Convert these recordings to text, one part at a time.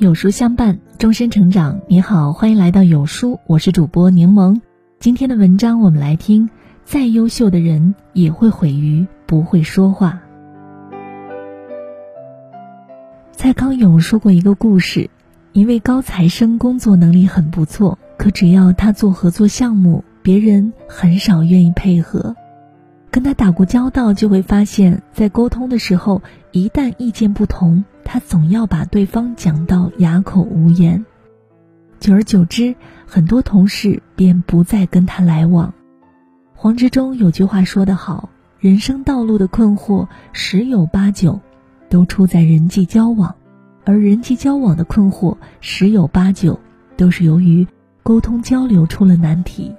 有书相伴，终身成长。你好，欢迎来到有书，我是主播柠檬。今天的文章，我们来听：再优秀的人也会毁于不会说话。蔡康永说过一个故事：一位高材生工作能力很不错，可只要他做合作项目，别人很少愿意配合。跟他打过交道，就会发现，在沟通的时候，一旦意见不同，他总要把对方讲到哑口无言。久而久之，很多同事便不再跟他来往。黄执中有句话说得好：“人生道路的困惑，十有八九都出在人际交往，而人际交往的困惑，十有八九都是由于沟通交流出了难题。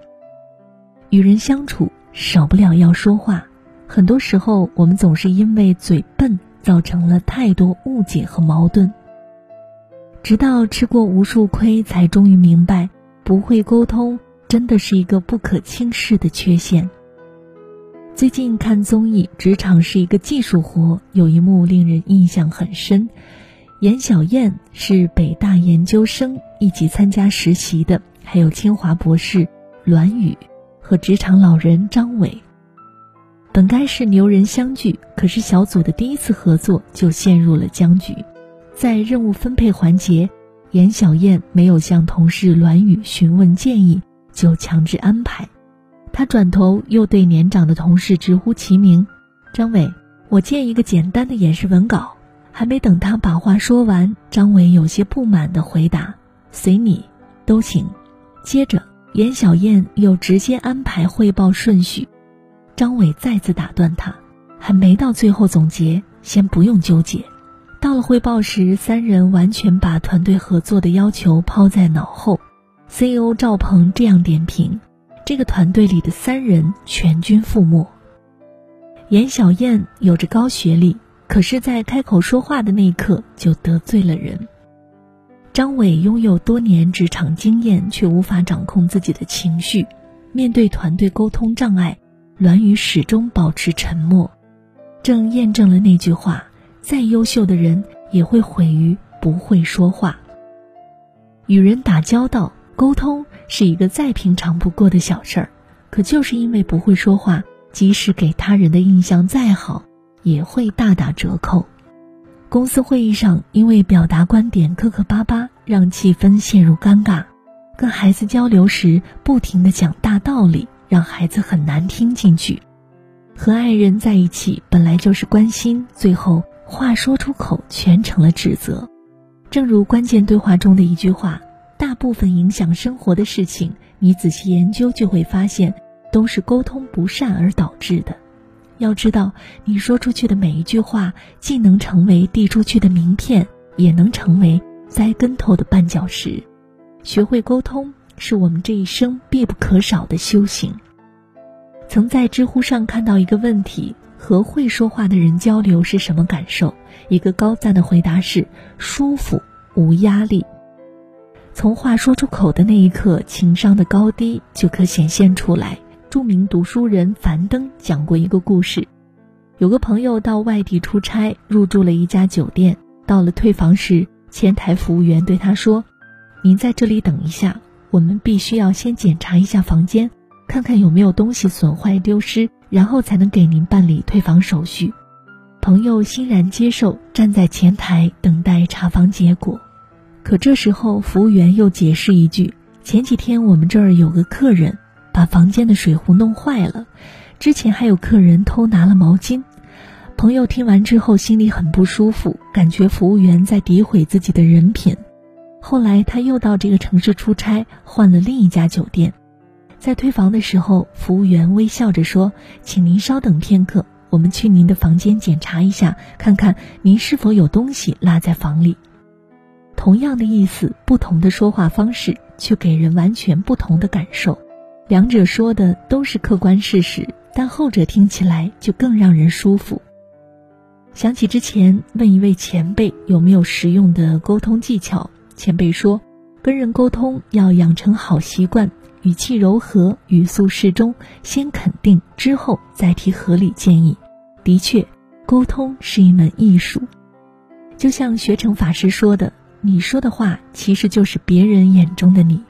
与人相处。”少不了要说话，很多时候我们总是因为嘴笨，造成了太多误解和矛盾。直到吃过无数亏，才终于明白，不会沟通真的是一个不可轻视的缺陷。最近看综艺《职场是一个技术活》，有一幕令人印象很深。严小燕是北大研究生，一起参加实习的，还有清华博士栾宇。和职场老人张伟，本该是牛人相聚，可是小组的第一次合作就陷入了僵局。在任务分配环节，严小燕没有向同事栾宇询问建议，就强制安排。他转头又对年长的同事直呼其名：“张伟，我建一个简单的演示文稿。”还没等他把话说完，张伟有些不满地回答：“随你，都行。”接着。严小燕又直接安排汇报顺序，张伟再次打断他，还没到最后总结，先不用纠结。到了汇报时，三人完全把团队合作的要求抛在脑后。CEO 赵鹏这样点评：这个团队里的三人全军覆没。严小燕有着高学历，可是，在开口说话的那一刻就得罪了人。张伟拥有多年职场经验，却无法掌控自己的情绪。面对团队沟通障碍，栾雨始终保持沉默，正验证了那句话：再优秀的人也会毁于不会说话。与人打交道，沟通是一个再平常不过的小事儿，可就是因为不会说话，即使给他人的印象再好，也会大打折扣。公司会议上，因为表达观点磕磕巴巴，让气氛陷入尴尬；跟孩子交流时，不停的讲大道理，让孩子很难听进去；和爱人在一起，本来就是关心，最后话说出口全成了指责。正如关键对话中的一句话：“大部分影响生活的事情，你仔细研究就会发现，都是沟通不善而导致的。”要知道，你说出去的每一句话，既能成为递出去的名片，也能成为栽跟头的绊脚石。学会沟通，是我们这一生必不可少的修行。曾在知乎上看到一个问题：和会说话的人交流是什么感受？一个高赞的回答是：舒服，无压力。从话说出口的那一刻，情商的高低就可显现出来。著名读书人樊登讲过一个故事：有个朋友到外地出差，入住了一家酒店。到了退房时，前台服务员对他说：“您在这里等一下，我们必须要先检查一下房间，看看有没有东西损坏丢失，然后才能给您办理退房手续。”朋友欣然接受，站在前台等待查房结果。可这时候，服务员又解释一句：“前几天我们这儿有个客人。”把房间的水壶弄坏了，之前还有客人偷拿了毛巾。朋友听完之后心里很不舒服，感觉服务员在诋毁自己的人品。后来他又到这个城市出差，换了另一家酒店，在退房的时候，服务员微笑着说：“请您稍等片刻，我们去您的房间检查一下，看看您是否有东西落在房里。”同样的意思，不同的说话方式，却给人完全不同的感受。两者说的都是客观事实，但后者听起来就更让人舒服。想起之前问一位前辈有没有实用的沟通技巧，前辈说，跟人沟通要养成好习惯，语气柔和，语速适中，先肯定，之后再提合理建议。的确，沟通是一门艺术，就像学成法师说的：“你说的话其实就是别人眼中的你。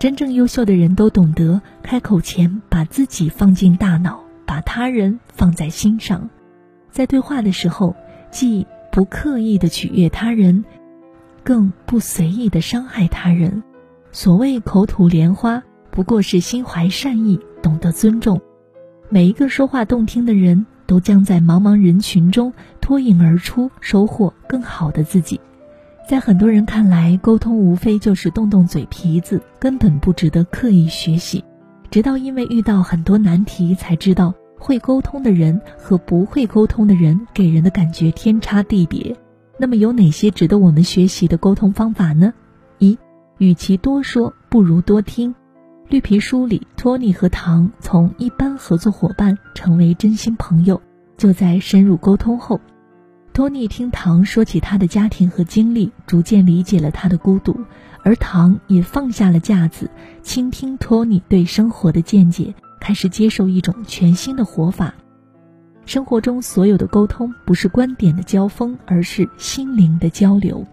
真正优秀的人都懂得开口前把自己放进大脑，把他人放在心上，在对话的时候，既不刻意的取悦他人，更不随意的伤害他人。所谓口吐莲花，不过是心怀善意，懂得尊重。每一个说话动听的人，都将在茫茫人群中脱颖而出，收获更好的自己。在很多人看来，沟通无非就是动动嘴皮子，根本不值得刻意学习。直到因为遇到很多难题，才知道会沟通的人和不会沟通的人给人的感觉天差地别。那么，有哪些值得我们学习的沟通方法呢？一，与其多说，不如多听。绿皮书里，托尼和唐从一般合作伙伴成为真心朋友，就在深入沟通后。托尼听唐说起他的家庭和经历，逐渐理解了他的孤独，而唐也放下了架子，倾听托尼对生活的见解，开始接受一种全新的活法。生活中所有的沟通不是观点的交锋，而是心灵的交流。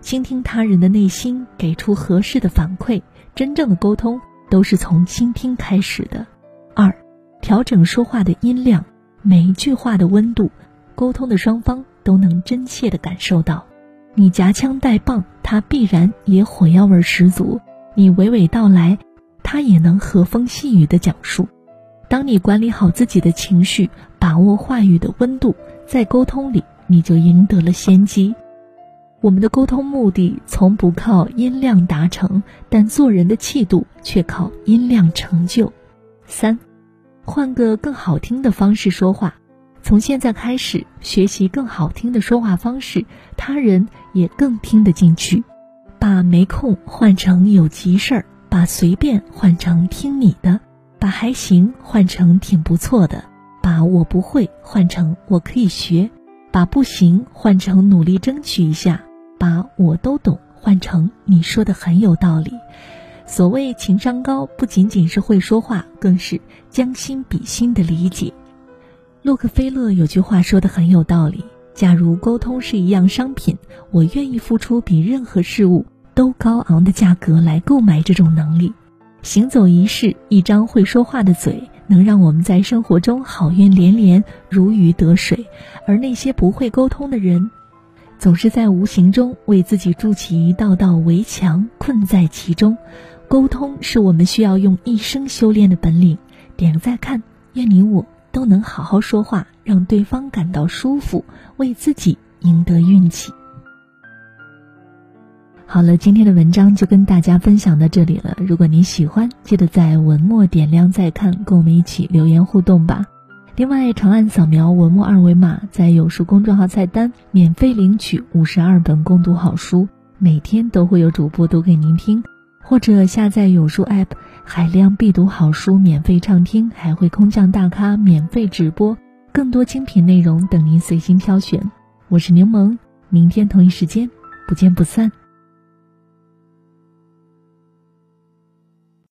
倾听他人的内心，给出合适的反馈。真正的沟通都是从倾听开始的。二，调整说话的音量，每一句话的温度。沟通的双方都能真切地感受到，你夹枪带棒，他必然也火药味十足；你娓娓道来，他也能和风细雨地讲述。当你管理好自己的情绪，把握话语的温度，在沟通里你就赢得了先机。我们的沟通目的从不靠音量达成，但做人的气度却靠音量成就。三，换个更好听的方式说话。从现在开始学习更好听的说话方式，他人也更听得进去。把没空换成有急事儿，把随便换成听你的，把还行换成挺不错的，把我不会换成我可以学，把不行换成努力争取一下，把我都懂换成你说的很有道理。所谓情商高，不仅仅是会说话，更是将心比心的理解。洛克菲勒有句话说的很有道理：假如沟通是一样商品，我愿意付出比任何事物都高昂的价格来购买这种能力。行走一世，一张会说话的嘴，能让我们在生活中好运连连，如鱼得水；而那些不会沟通的人，总是在无形中为自己筑起一道道围墙，困在其中。沟通是我们需要用一生修炼的本领。点个再看，愿你我。都能好好说话，让对方感到舒服，为自己赢得运气。好了，今天的文章就跟大家分享到这里了。如果你喜欢，记得在文末点亮再看，跟我们一起留言互动吧。另外，长按扫描文末二维码，在有书公众号菜单免费领取五十二本共读好书，每天都会有主播读给您听。或者下载有书 App，海量必读好书免费畅听，还会空降大咖免费直播，更多精品内容等您随心挑选。我是柠檬，明天同一时间不见不散。